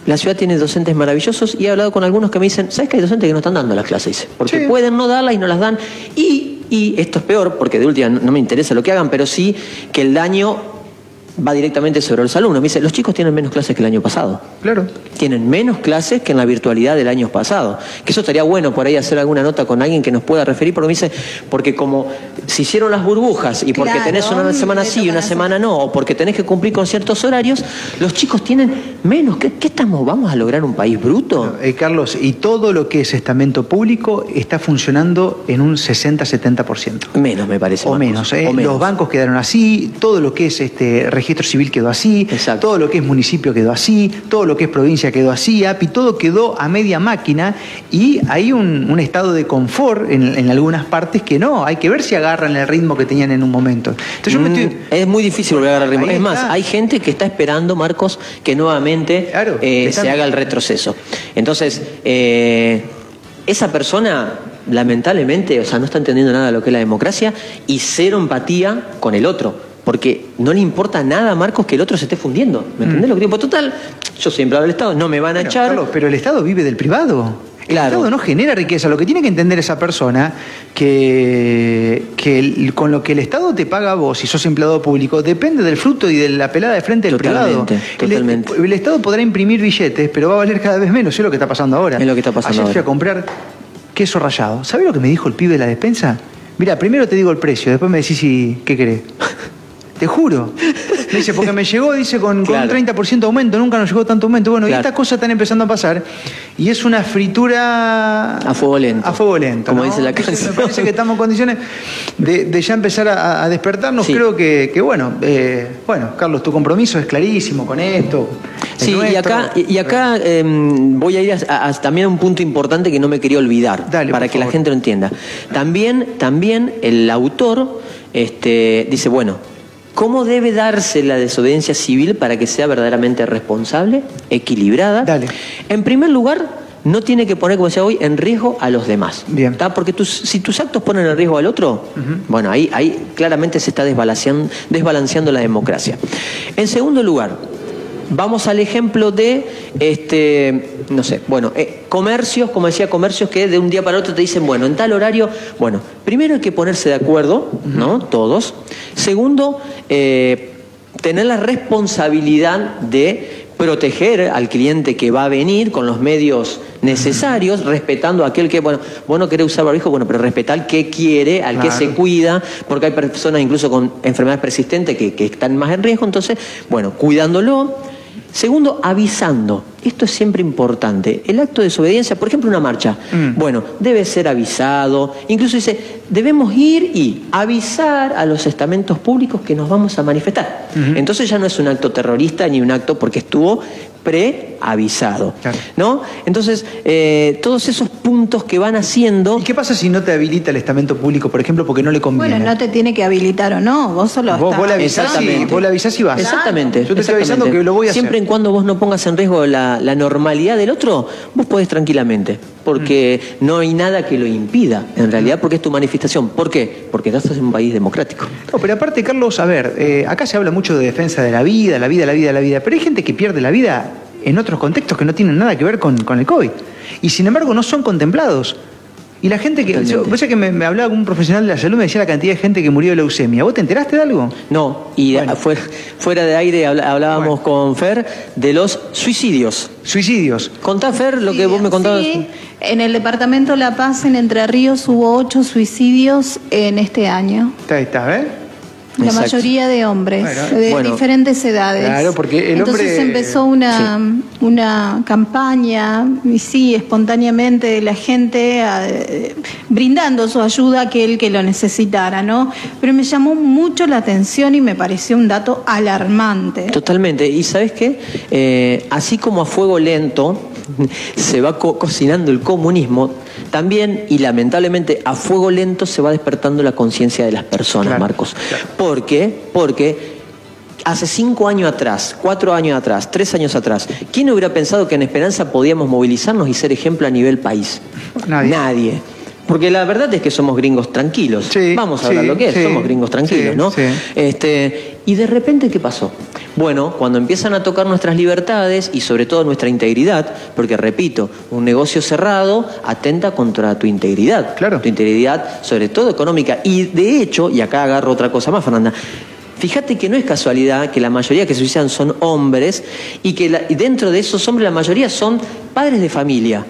la ciudad tiene docentes maravillosos, y he hablado con algunos que me dicen, ¿sabes que hay docentes que no están dando las clases? Dice, Porque Sí. pueden no darlas y no las dan. Y, y esto es peor, porque de última no no me interesa lo que hagan, pero sí que el daño va directamente sobre los alumnos. Me dice, los chicos tienen menos clases que el año pasado Claro. tienen menos clases que en la virtualidad del año pasado. Que eso estaría bueno por ahí hacer alguna nota con alguien que nos pueda referir, porque me dice, porque como se hicieron las burbujas y porque Claro, tenés una semana sí y una semana no, o porque tenés que cumplir con ciertos horarios, los chicos tienen menos. ¿Qué, qué estamos? ¿Vamos a lograr un país bruto? Eh, Carlos, y todo lo que es estamento público está funcionando en un 60-70%. Menos, me parece. O menos, ¿eh? o menos. Los bancos quedaron así, todo lo que es este registro civil quedó así, Exacto. todo lo que es municipio quedó así, todo lo que es provincia quedó así, API, todo quedó a media máquina y hay un, un estado de confort en, en algunas partes que no, hay que ver si agarran el ritmo que tenían en un momento. Entonces yo me Mm, estoy... Es muy difícil volver a agarrar ritmo. Ahí Es más, hay gente que está esperando, Marcos, que nuevamente Claro, eh, se haga el retroceso. Entonces, eh, esa persona, lamentablemente, o sea, no está entendiendo nada de lo que es la democracia y cero empatía con el otro. Porque no le importa nada, Marcos, que el otro se esté fundiendo. ¿Me entendés lo que digo? Pues, Total, yo siempre hablo del Estado, no me van a Bueno, echar. Carlos, pero el Estado vive del privado. El Claro. Estado no genera riqueza. Lo que tiene que entender esa persona que, que el- con lo que el Estado te paga a vos, si sos empleado público, depende del fruto y de la pelada de frente del Totalmente, privado. El- totalmente. El, Estado podrá imprimir billetes, pero va a valer cada vez menos. Es lo que está pasando ahora. Es lo que está pasando Ayer fui ahora. a comprar queso rallado. ¿Sabés lo que me dijo el pibe de la despensa? Mira, primero te digo el precio, después me decís si, qué querés. Te juro. Me dice, porque me llegó, dice, con, un 30% de aumento, nunca nos llegó tanto aumento. Bueno, y estas cosas están empezando a pasar. Y es una fritura. A fuego lento. A fuego lento. Como ¿no? dice la canción. Me parece que estamos en condiciones de, de ya empezar a, a despertarnos. Sí. Creo que, que bueno, eh, bueno, Carlos, tu compromiso es clarísimo con esto. Sí, y acá, y acá eh, voy a ir a, a- también a un punto importante que no me quería olvidar, Dale, para que la gente lo entienda. También, también el autor este, dice, bueno, ¿Cómo debe darse la desobediencia civil para que sea verdaderamente responsable, equilibrada? Dale. En primer lugar, no tiene que poner, como decía hoy, en riesgo a los demás. Bien. ¿Está? Porque tus- si tus actos ponen en riesgo al otro, bueno, ahí, ahí claramente se está desbalanceando, desbalanceando la democracia. En segundo lugar, vamos al ejemplo de, este, no sé, bueno, eh, comercios, como decía, comercios que de un día para otro te dicen, bueno, en tal horario, bueno, primero hay que ponerse de acuerdo, ¿no? Todos. Segundo, eh, tener la responsabilidad de proteger al cliente que va a venir con los medios necesarios, respetando a aquel que, bueno, vos no querés usar barbijo, bueno, pero respetar al que quiere, al que se cuida, porque hay personas incluso con enfermedades persistentes que, que están más en riesgo, entonces, bueno, cuidándolo. Segundo, avisando. Esto es siempre importante. El acto de desobediencia, por ejemplo, una marcha, Mm. bueno, debe ser avisado. Incluso dice, debemos ir y avisar a los estamentos públicos que nos vamos a manifestar. Entonces ya no es un acto terrorista ni un acto porque estuvo preavisado. Claro. ¿No? Entonces, eh, todos esos puntos que van haciendo. ¿Y qué pasa si no te habilita el estamento público, por ejemplo, porque no le conviene? Bueno, no te tiene que habilitar o no, vos solo Vos- estás vos le avisás y- Exactamente. vos le avisás y vas. Exactamente. Yo te estoy avisando que lo voy a hacer. Siempre en cuando vos no pongas en riesgo la, la normalidad del otro, vos podés tranquilamente. Porque Mm. no hay nada que lo impida, en realidad, porque es tu manifestación. ¿Por qué? Porque estás en un país democrático. No, pero aparte, Carlos, a ver, eh, acá se habla mucho de defensa de la vida, la vida, la vida, la vida, pero hay gente que pierde la vida en otros contextos que no tienen nada que ver con, con el COVID. Y sin embargo no son contemplados. Y la gente que... Sabés que me, me hablaba un profesional de la salud, me decía la cantidad de gente que murió de leucemia. ¿Vos te enteraste de algo? No, y Bueno. fuera, fuera de aire hablábamos con Fer de los suicidios. Suicidios. Contá, Fer, lo que vos me contabas. sí. En el departamento La Paz, en Entre Ríos, hubo ocho suicidios en este año. Está, está, ¿ves? La Exacto. mayoría de hombres, Bueno. de Bueno. diferentes edades. Claro, porque el Entonces hombre- empezó una, una campaña, y sí, espontáneamente de la gente eh, brindando su ayuda a aquel que lo necesitara, ¿no? Pero me llamó mucho la atención y me pareció un dato alarmante. Totalmente. Y sabes qué? Eh, así como a fuego lento se va co- cocinando el comunismo, también y lamentablemente a fuego lento se va despertando la conciencia de las personas, Claro, Marcos. ¿Por qué? Porque hace cinco años atrás, cuatro años atrás, tres años atrás, ¿quién hubiera pensado que en Esperanza podíamos movilizarnos y ser ejemplo a nivel país? Nadie. Porque la verdad es que somos gringos tranquilos. Sí, Vamos a sí, hablar lo que es, sí, somos gringos tranquilos, ¿no? sí. Este, y de repente, ¿qué pasó? Bueno, cuando empiezan a tocar nuestras libertades y sobre todo nuestra integridad, porque repito, un negocio cerrado atenta contra tu integridad. Claro. Tu integridad, sobre todo económica. Y de hecho, y acá agarro otra cosa más, Fernanda. Fíjate que no es casualidad que la mayoría que se suicidan son hombres y que la- y dentro de esos hombres la mayoría son padres de familia.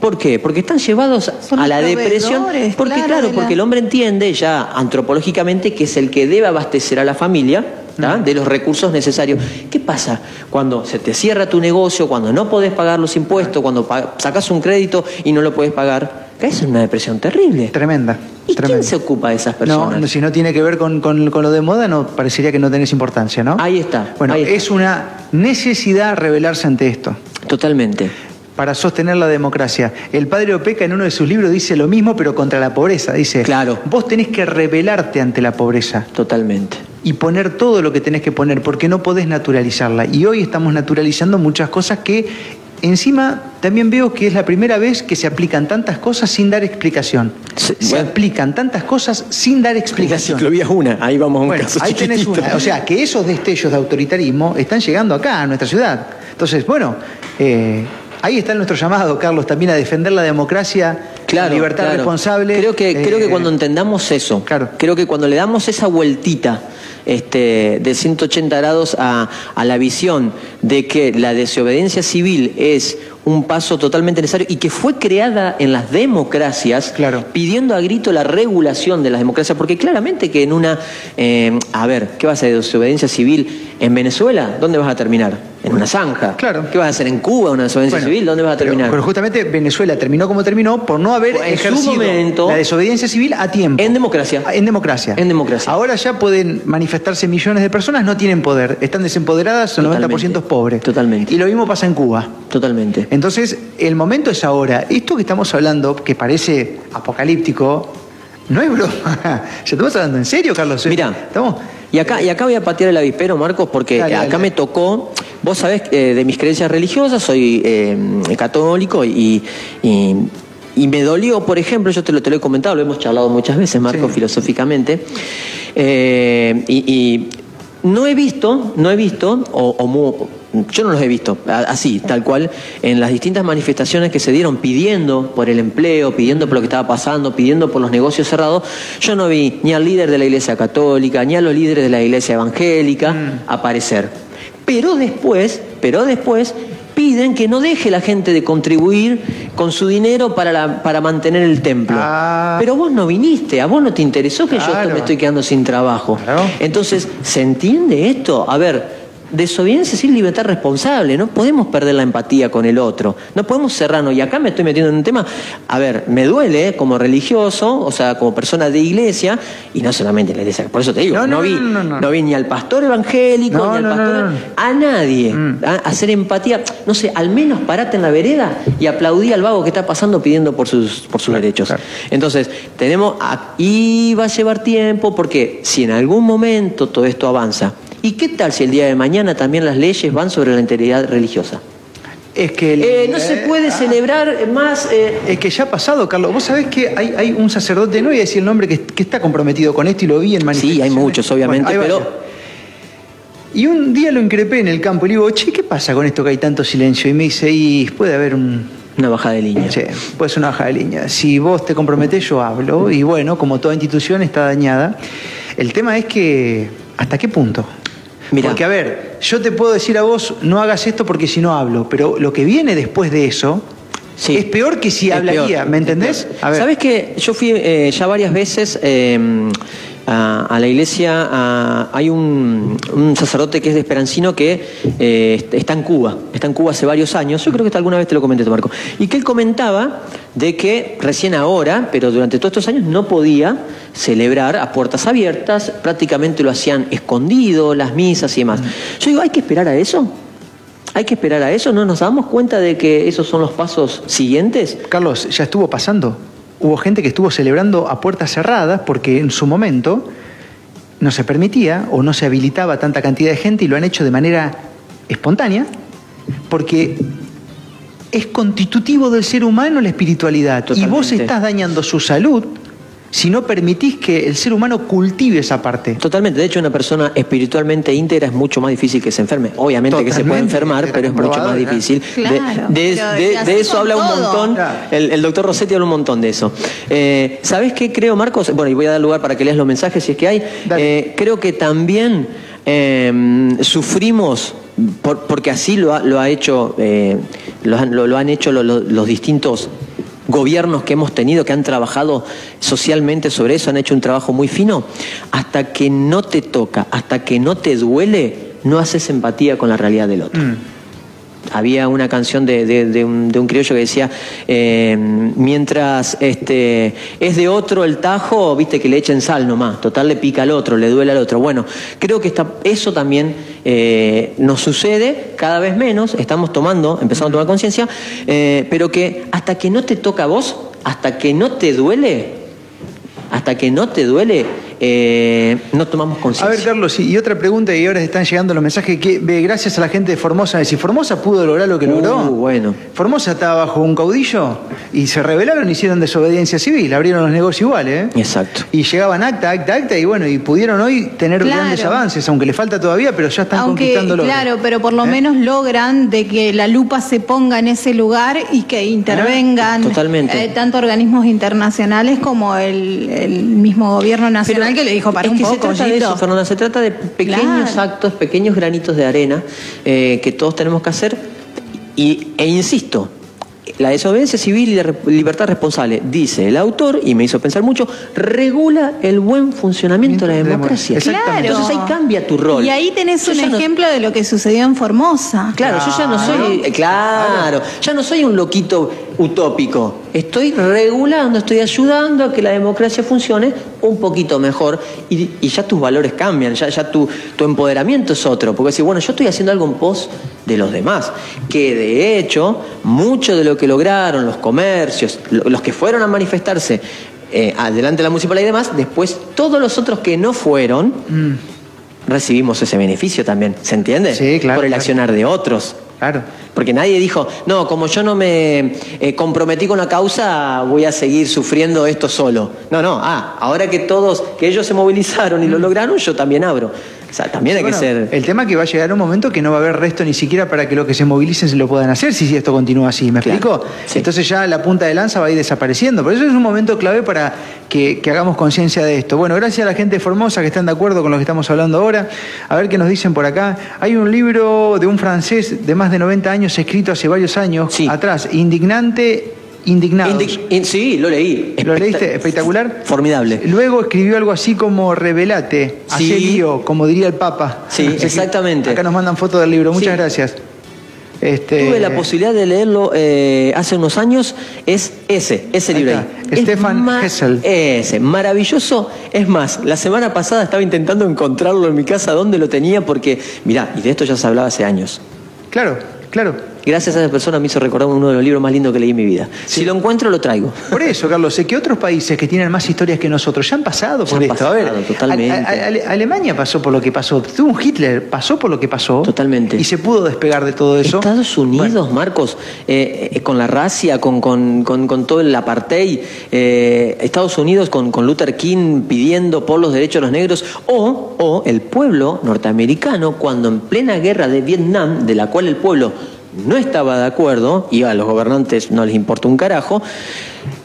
¿Por qué? Porque están llevados Son a la depresión. Porque claro, claro, de porque la- el hombre entiende ya antropológicamente que es el que debe abastecer a la familia ¿tá? de los recursos necesarios. ¿Qué pasa cuando se te cierra tu negocio, cuando no podés pagar los impuestos, cuando sacas un crédito y no lo podés pagar? Caes en una depresión terrible. Tremenda. ¿Y tremenda. quién se ocupa de esas personas? no, si no tiene que ver con, con- con lo de moda, no parecería que no tenés importancia, ¿no? Ahí está, Bueno, ahí está. es una necesidad rebelarse ante esto. Totalmente. Para sostener la democracia. El padre Opeca en uno de sus libros dice lo mismo, pero contra la pobreza. Dice, Claro. vos tenés que rebelarte ante la pobreza Totalmente. y poner todo lo que tenés que poner, porque no podés naturalizarla. Y hoy estamos naturalizando muchas cosas que encima también veo que es la primera vez que se aplican tantas cosas sin dar explicación. Se bueno. aplican tantas cosas sin dar explicación. ciclovía es una, ahí vamos a un Bueno, caso ahí tenés una. O sea, que esos destellos de autoritarismo están llegando acá, a nuestra ciudad. Entonces, bueno, eh, ahí está nuestro llamado, Carlos, también a defender la democracia, Claro, la libertad claro. responsable. Creo que, creo que eh, cuando entendamos eso, claro. creo que cuando le damos esa vueltita este, de 180 grados a, a la visión de que la desobediencia civil es un paso totalmente necesario y que fue creada en las democracias, Claro. pidiendo a grito la regulación de las democracias, porque claramente que en una, eh, a ver, ¿qué vas a hacer? ¿Desobediencia civil en Venezuela? ¿Dónde vas a terminar? En una zanja. Claro. ¿Qué vas a hacer en Cuba, una desobediencia Bueno, civil? ¿Dónde vas a terminar? Pero, justamente Venezuela terminó como terminó por no haber En su momento- la desobediencia civil a tiempo. En democracia. En democracia. En democracia. Ahora ya pueden manifestarse millones de personas, no tienen poder, están desempoderadas, el Totalmente. 90% es pobre. Totalmente. Y lo mismo pasa en Cuba. Totalmente. Entonces, el momento es ahora. Esto que estamos hablando, que parece apocalíptico, No es broma. ¿Ya estamos hablando en serio, Carlos? Mira, estamos. Y acá, y acá voy a patear el avispero, Marcos, porque Dale, acá dale. me tocó, vos sabés eh, de mis creencias religiosas, soy eh, católico y, y- y me dolió, por ejemplo, yo te lo, te lo he comentado, lo hemos charlado muchas veces, Marcos, Sí. filosóficamente, eh, y, y no he visto, no he visto, o, o yo no los he visto, así, tal cual, en las distintas manifestaciones que se dieron pidiendo por el empleo, pidiendo por lo que estaba pasando, pidiendo por los negocios cerrados, yo no vi ni al líder de la Iglesia Católica, ni a los líderes de la Iglesia Evangélica aparecer. Pero después, pero después piden que no deje la gente de contribuir con su dinero para, la- para mantener el templo. Ah. Pero vos no viniste, a vos no te interesó que yo me estoy quedando sin trabajo. Claro. Entonces, ¿se entiende esto? A ver, desobediencia sin libertad responsable. No podemos perder la empatía con el otro. No podemos cerrarnos. Y acá me estoy metiendo en un tema. A ver, me duele ¿eh? como religioso, o sea, como persona de iglesia, y no solamente en la iglesia. Por eso te digo, No, no, no, vi, no, vi ni al pastor evangélico, ni al pastor. A nadie. Mm. A hacer empatía. No sé, al menos parate en la vereda y aplaudí al vago que está pasando pidiendo por sus, por sus derechos. claro. Entonces, tenemos. a- y va a llevar tiempo porque si en algún momento todo esto avanza. ¿Y qué tal si el día de mañana también las leyes van sobre la integridad religiosa? Es que. el- Eh, no se puede ah, celebrar más. eh, Es que ya ha pasado, Carlos. Vos sabés que hay, hay un sacerdote, no voy a decir el nombre, que, que está comprometido con esto y lo vi en sí, manifestaciones. hay muchos, obviamente, Bueno, pero. Y un día lo increpé en el campo y le digo, che, ¿qué pasa con esto que hay tanto silencio? Y me dice, y puede haber un. Una bajada de línea. Sí, puede ser una baja de línea. Si vos te comprometés, yo hablo. Y bueno, como toda institución está dañada. El tema es que, ¿hasta qué punto? Porque, a ver, yo te puedo decir a vos, no hagas esto porque si no hablo. Pero lo que viene después de eso Sí. es peor que si Es hablaría. peor, ¿Me entendés? A ver. ¿Sabes que Yo fui eh, ya varias veces eh, a, a la iglesia. a- hay un, un sacerdote que es de Esperancino que eh, está en Cuba. Está en Cuba hace varios años. Yo creo que hasta alguna vez te lo comenté, Marco. Y que él comentaba de que recién ahora, pero durante todos estos años, no podía celebrar a puertas abiertas. Prácticamente lo hacían escondido, las misas y demás. Yo digo, ¿hay que esperar a eso? ¿Hay que esperar a eso? ¿No nos damos cuenta de que esos son los pasos siguientes? Carlos, ya estuvo pasando. Hubo gente que estuvo celebrando a puertas cerradas porque en su momento no se permitía o no se habilitaba tanta cantidad de gente y lo han hecho de manera espontánea porque es constitutivo del ser humano la espiritualidad y vos estás dañando su salud si no permitís que el ser humano cultive esa parte. Totalmente. De hecho, una persona espiritualmente íntegra es mucho más difícil que se enferme. Obviamente que se puede enfermar, pero es mucho más claro. difícil. De- Claro, de, pero de- y de así eso habla un montón. Claro. El, el doctor Rossetti habla un montón de eso. Eh, ¿Sabes qué creo, Marcos? Bueno, y voy a dar lugar para que leas los mensajes si es que hay. Eh, creo que también eh, sufrimos. por- porque así lo ha, lo ha hecho, eh, lo, han, lo- lo han hecho lo- lo- los distintos gobiernos que hemos tenido, que han trabajado socialmente sobre eso, han hecho un trabajo muy fino, hasta que no te toca, hasta que no te duele, no haces empatía con la realidad del otro. Mm. Había una canción de, de- de un, de un criollo que decía, eh, mientras este, es de otro el tajo, viste que le echen sal nomás, total le pica al otro, le duele al otro. Bueno, creo que está, eso también eh, nos sucede cada vez menos, estamos tomando, empezando a tomar conciencia, eh, pero que hasta que no te toca a vos, hasta que no te duele, hasta que no te duele, eh, no tomamos A ver, conciencia. Carlos, y otra pregunta, y ahora están llegando los mensajes que ve, gracias a la gente de Formosa, si Formosa pudo lograr lo que Uh, logró. bueno. Formosa estaba bajo un caudillo y se rebelaron, hicieron desobediencia civil, abrieron los negocios iguales, ¿eh? Exacto. Y llegaban acta, acta, acta, y bueno, y pudieron hoy tener Claro. grandes avances, aunque le falta todavía, pero ya están Aunque, conquistando claro, pero por lo ¿Eh? menos logran de que la lupa se ponga en ese lugar y que intervengan Totalmente. eh, tanto organismos internacionales como el, el mismo gobierno nacional que le dijo para es un que se poco, trata de Gito". eso, Fernanda, se trata de pequeños Claro. actos, pequeños granitos de arena eh, que todos tenemos que hacer. Y, e insisto, la desobediencia civil y la re- libertad responsable, dice el autor, y me hizo pensar mucho, regula el buen funcionamiento de la De la democracia. Exactamente. Claro. Entonces ahí cambia tu rol. Y ahí tenés Yo un no- ejemplo de lo que sucedió en Formosa. Claro, yo ya no soy, eh, claro, ya no soy un loquito utópico. Estoy regulando, estoy ayudando a que la democracia funcione un poquito mejor y, y ya tus valores cambian, ya, ya tu, tu empoderamiento es otro. Porque decir, bueno, yo estoy haciendo algo en pos de los demás. Que de hecho, mucho de lo que lograron los comercios, lo- los que fueron a manifestarse eh, adelante la municipalidad y demás, después todos los otros que no fueron, recibimos ese beneficio también, ¿se entiende? Sí, claro, Por el accionar de otros. Claro. Porque nadie dijo, no, como yo no me eh, comprometí con la causa, voy a seguir sufriendo esto solo. No, no, ah, ahora que todos, que ellos se movilizaron y lo lograron, yo también abro. O sea, también hay Bueno, que ser... El tema es que va a llegar un momento que no va a haber resto ni siquiera para que los que se movilicen se lo puedan hacer si, esto continúa así. ¿Me Claro, explico? sí. Entonces ya la punta de lanza va a ir desapareciendo. Por eso es un momento clave para que, que hagamos conciencia de esto. Bueno, gracias a la gente de Formosa que están de acuerdo con lo que estamos hablando ahora. A ver qué nos dicen por acá. Hay un libro de un francés de más de 90 años escrito hace varios años Sí. atrás. Indignante, indignados. Indi- in- sí, lo leí. ¿Lo Espectac- leíste? Espectacular. Formidable. Luego escribió algo así como revelate, Sí. lío, como diría el Papa. Sí, Así exactamente. Acá nos mandan fotos del libro, muchas Sí. gracias. Este, Tuve la posibilidad de leerlo eh, hace unos años. Es ese, ese Ahí libro ahí. Es Stefan ma- Hessel. Ese, maravilloso. Es más, la semana pasada estaba intentando encontrarlo en mi casa donde lo tenía porque, mirá, y de esto ya se hablaba hace años. Claro, claro. Gracias a esa persona me hizo recordar uno de los libros más lindos que leí en mi vida. Si lo encuentro, lo traigo. Por eso, Carlos, sé que otros países que tienen más historias que nosotros ya han pasado por Ya han esto. a ver, pasado, totalmente. a- a- Ale- Alemania pasó por lo que pasó. Tuvo un Hitler, pasó por lo que pasó. Totalmente. Y se pudo despegar de todo eso. Estados Unidos, Marcos, eh, eh, con la racia, con, con- con- con todo el apartheid, eh, Estados Unidos con, con Luther King pidiendo por los derechos de los negros, o, o el pueblo norteamericano cuando en plena guerra de Vietnam, de la cual el pueblo no estaba de acuerdo, y a los gobernantes no les importa un carajo,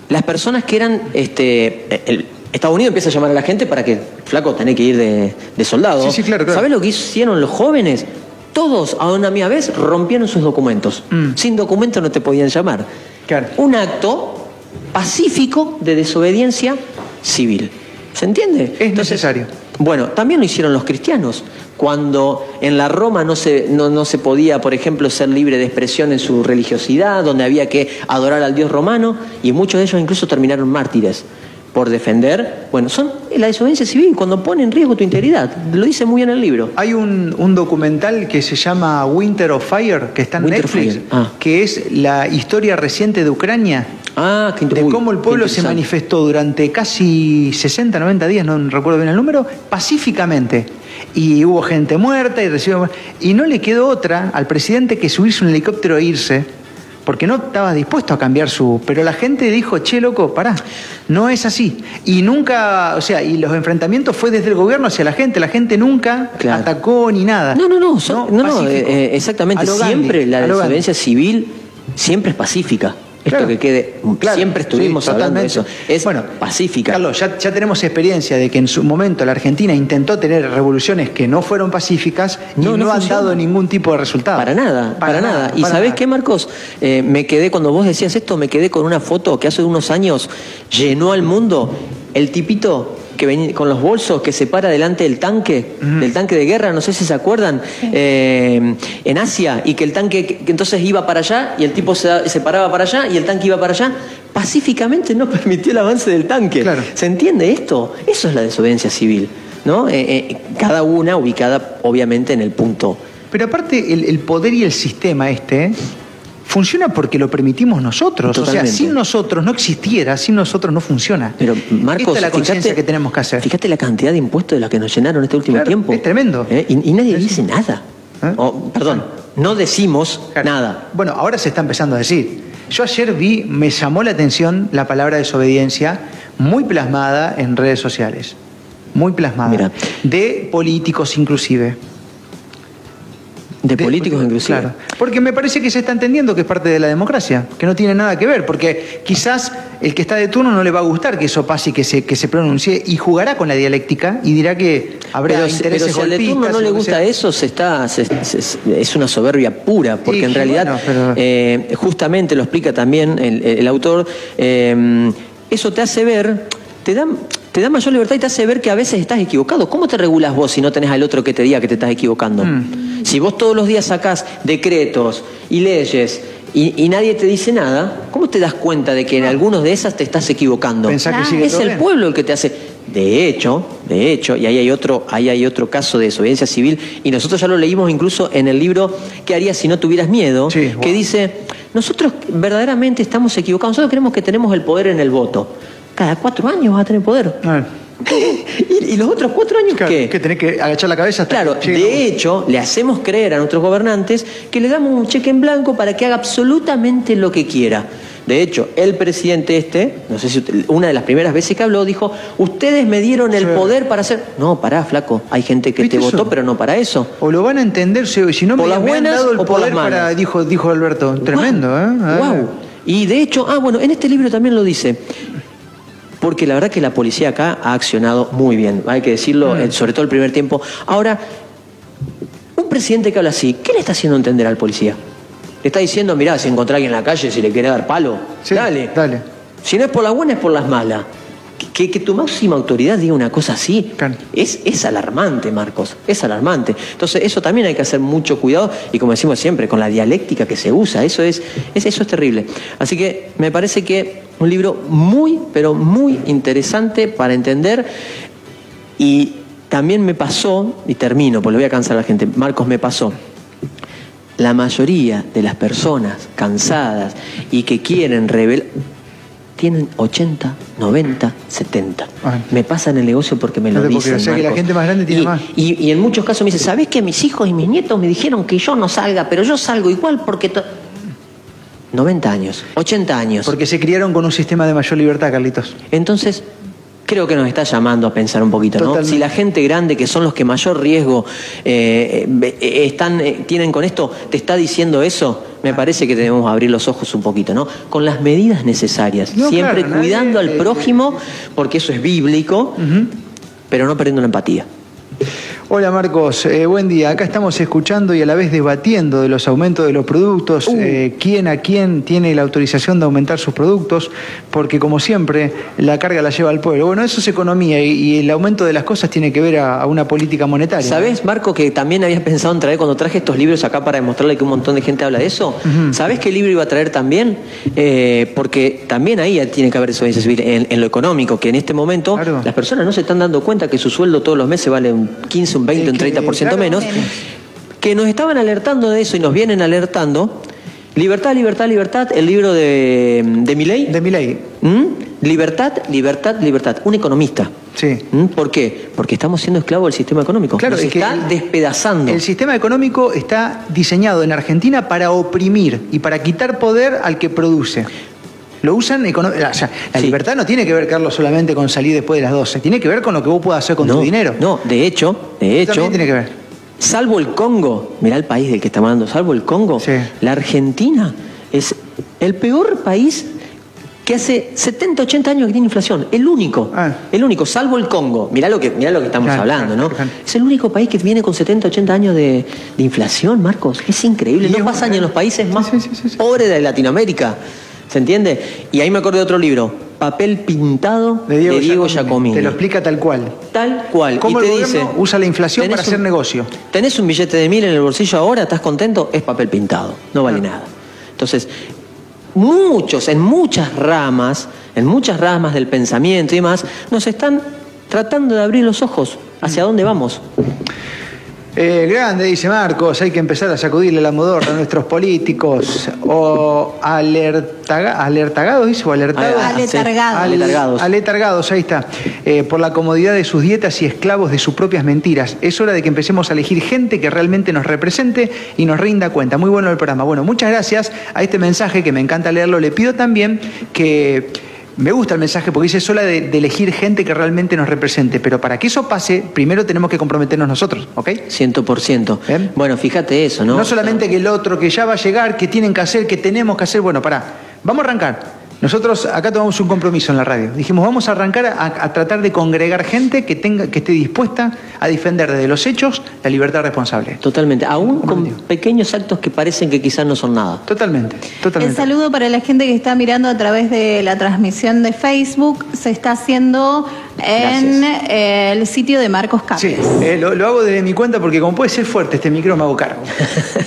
las personas que eran, este, el- Estados Unidos empieza a llamar a la gente para que, flaco, tenés que ir de, de soldado. Sí, sí, claro, claro. ¿Sabés lo que hicieron los jóvenes? Todos a una misma vez rompieron sus documentos. Mm. Sin documento no te podían llamar. Claro. Un acto pacífico de desobediencia civil. ¿Se entiende? Es necesario. Bueno, también lo hicieron los cristianos. Cuando en la Roma no se, no, no se podía, por ejemplo, ser libre de expresión en su religiosidad, donde había que adorar al Dios romano, y muchos de ellos incluso terminaron mártires por defender, bueno, son la desobediencia civil, cuando pone en riesgo tu integridad. Lo dice muy bien el libro. Hay un, un documental que se llama Winter of Fire, que está en Winter Netflix, ah. que es la historia reciente de Ucrania. Ah, qué de cómo el pueblo se manifestó durante casi 60, 90 días, no recuerdo bien el número, pacíficamente. Y hubo gente muerta y recibió... Y no le quedó otra al presidente que subirse un helicóptero e irse, porque no estaba dispuesto a cambiar su... Pero la gente dijo, che, loco, pará, no es así. Y nunca, o sea, y los enfrentamientos fue desde el gobierno hacia la gente, la gente nunca Claro. atacó ni nada. No, no, no, no, no, eh, eh, exactamente. Gandhi, Siempre la desobediencia civil siempre es pacífica. Esto Claro. que quede, Claro, siempre estuvimos sí, hablando de eso. Es bueno, pacífica. Carlos, ya, ya tenemos experiencia de que en su momento la Argentina intentó tener revoluciones que no fueron pacíficas y No, no, no han dado ningún tipo de resultado. Para nada, para, nada. ¿Y para sabés nada. qué, Marcos? Eh, me quedé, cuando vos decías esto, me quedé con una foto que hace unos años llenó al mundo. El tipito que venía con los bolsos que se para delante del tanque, del tanque de guerra, no sé si se acuerdan, eh, en Asia, y que el tanque que- que entonces iba para allá y el tipo se, se paraba para allá y el tanque iba para allá. Pacíficamente no permitió el avance del tanque. Claro. ¿Se entiende esto? Eso es la desobediencia civil. ¿no? Eh, eh, cada una ubicada obviamente en el punto Pero aparte, el, el poder y el sistema este funciona porque lo permitimos nosotros. O sea, sin nosotros no existiera, sin nosotros no funciona. Pero Marcos, Esta es la conciencia que tenemos que hacer. Fíjate la cantidad de impuestos de la que nos llenaron este último Claro, tiempo. es tremendo. ¿Eh? Y, y nadie Es- dice nada. ¿Eh? O, perdón, no decimos Claro. nada. Bueno, ahora se está empezando a decir. Yo ayer vi, me llamó la atención la palabra desobediencia muy plasmada en redes sociales. Muy plasmada. Mira. De políticos inclusive. De, políticos inclusive. Claro. Porque me parece que se está entendiendo que es parte de la democracia, que no tiene nada que ver, porque quizás el que está de turno no le va a gustar que eso pase y que se, que se pronuncie y jugará con la dialéctica y dirá que habrá Pero, intereses pero si al de turno no le gusta sea. eso, se está, se- se- es una soberbia pura, porque Sí, en realidad, bueno, pero- eh, justamente lo explica también el, el autor, eh, eso te hace ver, te da, te da mayor libertad y te hace ver que a veces estás equivocado. ¿Cómo te regulas vos si no tenés al otro que te diga que te estás equivocando? Mm. Si vos todos los días sacás decretos y leyes y, y nadie te dice nada, ¿cómo te das cuenta de que en algunos de esas te estás equivocando? Pensá que sigue es todo el bien. pueblo el que te hace. De hecho, de hecho, y ahí hay otro, ahí hay otro caso de desobediencia civil, y nosotros ya lo leímos incluso en el libro ¿Qué harías si no tuvieras miedo? Sí, que wow. dice, nosotros verdaderamente estamos equivocados, nosotros creemos que tenemos el poder en el voto. Cada cuatro años vas a tener poder. Ah, ¿Y, y los otros cuatro años claro, qué? que tenés que agachar la cabeza hasta Claro, que de hecho, le hacemos creer a nuestros gobernantes que le damos un cheque en blanco para que haga absolutamente lo que quiera. De hecho, el presidente este, no sé si usted- una de las primeras veces que habló, dijo, ustedes me dieron el Sí. poder para hacer... No, pará, flaco, hay gente que ¿Viste te eso? votó, pero no para eso. O lo van a entender, si no Por me, las me han buenas dado el o por las poder para, dijo, dijo Alberto. Tremendo, ¿eh? Wow. Y de hecho, ah, bueno, en este libro también lo dice. Porque la verdad que la policía acá ha accionado muy bien, hay que decirlo, Mm. sobre todo el primer tiempo. Ahora, un presidente que habla así, ¿qué le está haciendo entender al policía? Le está diciendo, mirá, si encontrá a alguien en la calle, si le quiere dar palo, Sí, dale. dale. Si no es por las buenas, es por las malas. Que, que tu máxima autoridad diga una cosa así es, es alarmante, Marcos, es alarmante. Entonces, eso también hay que hacer mucho cuidado y como decimos siempre, con la dialéctica que se usa, eso es, es- eso es terrible. Así que me parece que un libro muy, pero muy interesante para entender y también me pasó, y termino, porque le voy a cansar a la gente, Marcos me pasó, la mayoría de las personas cansadas y que quieren revelar tienen 80, 90, 70. Ah. Me pasa en el negocio porque me lo dicen. creer, o sea que la Marcos. gente más grande tiene y, más. Y, y en muchos casos me dice, ¿sabés que mis hijos y mis nietos me dijeron que yo no salga, pero yo salgo igual porque... to-". 90 años, 80 años. Porque se criaron con un sistema de mayor libertad, Carlitos. Entonces, creo que nos está llamando a pensar un poquito, ¿no? Si la gente grande, que son los que mayor riesgo eh, eh, eh, están, eh, tienen con esto, te está diciendo eso, me parece que debemos abrir los ojos un poquito, ¿no? Con las medidas necesarias, No, siempre claro, cuidando nadie- al prójimo, porque eso es bíblico, pero no perdiendo la empatía. Hola Marcos, eh, buen día. Acá estamos escuchando y a la vez debatiendo de los aumentos de los productos, Uh. eh, quién a quién tiene la autorización de aumentar sus productos, porque como siempre la carga la lleva al pueblo. Bueno, eso es economía y, y el aumento de las cosas tiene que ver a, a una política monetaria. ¿Sabés, Marco, que también habías pensado en traer cuando traje estos libros acá para demostrarle que un montón de gente habla de eso? ¿Sabés qué libro iba a traer también? Eh, porque también ahí tiene que haber desobediencia civil en, en lo económico, que en este momento Claro. las personas no se están dando cuenta que su sueldo todos los meses vale un 15, un 20, Es un que, 30% claro, menos. Que nos estaban alertando de eso y nos vienen alertando. Libertad, libertad, libertad, el libro de, de Milei. De mi ley, ¿Mm? Libertad, libertad, libertad. Un economista. sí. ¿Mm? ¿Por qué? Porque estamos siendo esclavos del sistema económico. Claro, Nos es que está el- despedazando. El sistema económico está diseñado en Argentina para oprimir y para quitar poder al que produce. Lo usan econo- o sea, la Sí. libertad no tiene que ver, Carlos, solamente con salir después de las 12. Tiene que ver con lo que vos puedas hacer con no, tu dinero. No, de hecho, de hecho, también tiene que ver. salvo el Congo, mirá el país del que estamos hablando, salvo el Congo, Sí. la Argentina es el peor país que hace 70, 80 años que tiene inflación. El único, Ah. el único, salvo el Congo. Mirá lo que, mirá lo que estamos Claro, hablando, ¿no? claro. Es el único país que viene con 70, 80 años de, de inflación, Marcos. Es increíble. Y No es pasa un- ni en los países más Sí, sí, sí, sí. pobres de Latinoamérica. ¿Se entiende? Y ahí me acuerdo de otro libro, Papel Pintado De Diego, Diego Giacomini. Te lo explica tal cual. Tal cual. ¿Cómo y te el dice, usa la inflación "¿Tenés para hacer negocio?" ¿Tenés un billete de mil en el bolsillo ahora? ¿Estás contento? Es papel pintado. No vale Ah. nada. Entonces, muchos, en muchas ramas, en muchas ramas del pensamiento y demás, nos están tratando de abrir los ojos. Mm. ¿Hacia dónde vamos? Eh, grande, dice Marcos, hay que empezar a sacudirle la modorra a nuestros políticos. O alertaga- alertagados, dice, o alertados. Ah. Aletargados. Aletargados. Aletargados, ahí está. Eh, por la comodidad de sus dietas y esclavos de sus propias mentiras. Es hora de que empecemos a elegir gente que realmente nos represente y nos rinda cuenta. Muy bueno el programa. Bueno, muchas gracias a este mensaje que me encanta leerlo. Le pido también que me gusta el mensaje porque dice es hora de, de elegir gente que realmente nos represente. Pero para que eso pase, primero tenemos que comprometernos nosotros, ¿ok? Ciento por ciento. Bien. Bueno, fíjate eso, ¿no? No, solamente que el otro, que ya va a llegar, que tienen que hacer, que tenemos que hacer. Bueno, pará, vamos a arrancar. Nosotros acá tomamos un compromiso en la radio. Dijimos, vamos a arrancar a, a tratar de congregar gente que, tenga, que esté dispuesta a defender desde los hechos la libertad responsable. Totalmente. Aún con pequeños actos que parecen que quizás no son nada. Totalmente, El totalmente. saludo para la gente que está mirando a través de la transmisión de Facebook. Se está haciendo en eh, el sitio de Marcos Capes. Sí, eh, lo, lo hago desde mi cuenta porque como puede ser fuerte este micro me hago cargo.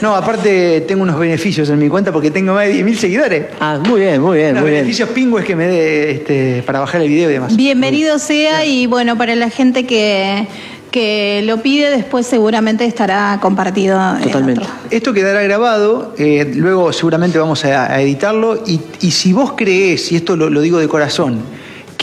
No, aparte tengo unos beneficios en mi cuenta porque tengo más de 10.000 seguidores. Ah, muy bien, muy bien, muy bien. Beneficios pingües que me dé este, para bajar el video y demás. Bienvenido sea y bueno, para la gente que, que lo pide, después seguramente estará compartido. en Totalmente. otro. Esto quedará grabado, eh, luego seguramente vamos a, a editarlo y, y si vos creés, y esto lo, lo digo de corazón,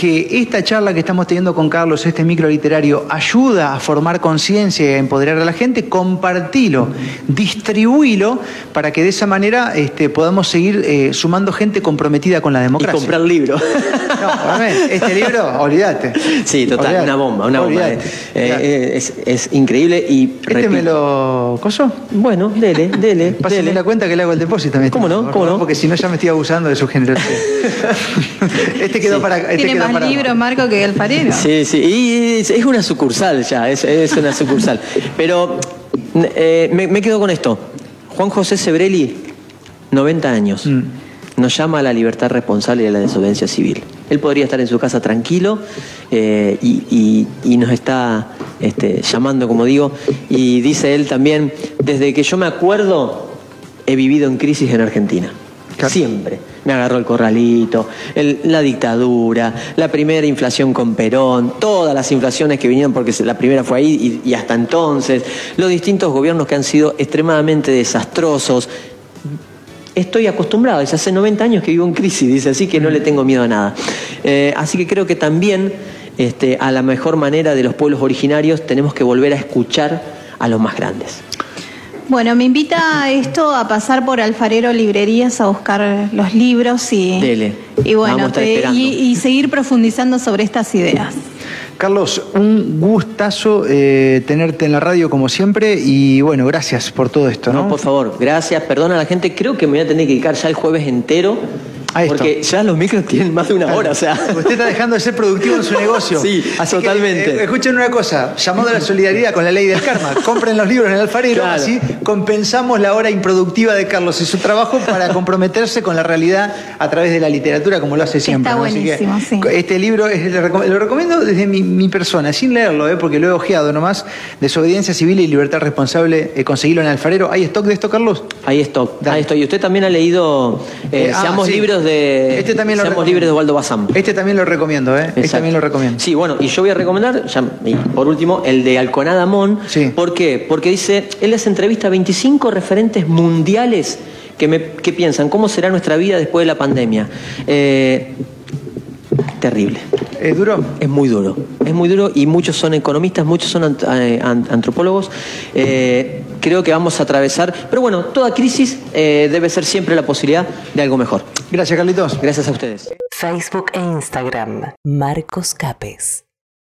que esta charla que estamos teniendo con Carlos, este micro literario, ayuda a formar conciencia y a empoderar a la gente, compartilo, distribuilo para que de esa manera este, podamos seguir eh, sumando gente comprometida con la democracia. Y comprar libros. No, este libro, olvídate. Sí, total, una bomba, una bomba. Eh, eh, es, es, increíble y... ¿Este me lo coso? Bueno, dele, dele. Pásame la cuenta que le hago el depósito. ¿Cómo no? ¿Cómo no? Porque si no ya me estoy abusando de su generosidad. este quedó para... Este Tiene más libros, Marco, que el farero. Sí, sí, y es, una sucursal ya, es, es una sucursal. Pero eh, me, quedo con esto. Juan José Sebrelli, 90 años. Mm. Nos llama a la libertad responsable y a la desobediencia civil. Él podría estar en su casa tranquilo eh, y, nos está este, llamando, como digo, y dice él también, desde que yo me acuerdo, he vivido en crisis en Argentina. Siempre. Me agarró el corralito, la dictadura, la primera inflación con Perón, todas las inflaciones que vinieron porque la primera fue ahí y, hasta entonces, los distintos gobiernos que han sido extremadamente desastrosos. Estoy acostumbrado, desde hace 90 años que vivo en crisis, dice, así que no le tengo miedo a nada. Eh, así que creo que también este, a la mejor manera de los pueblos originarios tenemos que volver a escuchar a los más grandes. Bueno, me invita esto a pasar por Alfarero Librerías a buscar los libros y, y bueno, y, seguir profundizando sobre estas ideas. Carlos, un gustazo eh, tenerte en la radio como siempre y bueno, gracias por todo esto, ¿no? No, por favor, gracias, perdona a la gente, creo que me voy a tener que dedicar ya el jueves entero porque ya los micros tienen más de una hora, o sea. Usted está dejando de ser productivo en su negocio. Sí, totalmente. Eh, escuchen una cosa, llamado a la solidaridad con la ley del karma. Compren los libros en el alfarero, así compensamos la hora improductiva de Carlos y su trabajo para comprometerse con la realidad a través de la literatura, como lo hace siempre. Está buenísimo, sí. Este libro lo recomiendo desde mi, persona, sin leerlo, eh, porque lo he ojeado nomás. Desobediencia civil y libertad responsable, eh, conseguirlo en el alfarero. ¿Hay stock de esto, Carlos? Hay stock, hay stock. Y usted también ha leído eh, ah, Seamos libros de este también lo Seamos libres de Waldo Bazán. Este también lo recomiendo, ¿eh? Este también lo recomiendo. Sí, bueno, y yo voy a recomendar, por último, el de Alconada Mon. Sí. ¿Por qué? Porque dice, él les entrevista a 25 referentes mundiales que, me, que piensan cómo será nuestra vida después de la pandemia. Eh, terrible. ¿Es duro? Es muy duro. Es muy duro y muchos son economistas, muchos son eh, antropólogos. Eh, creo que vamos a atravesar, pero bueno, toda crisis eh, debe ser siempre la posibilidad de algo mejor. Gracias, Carlitos. Gracias a ustedes. Facebook e Instagram, Marcos Capes.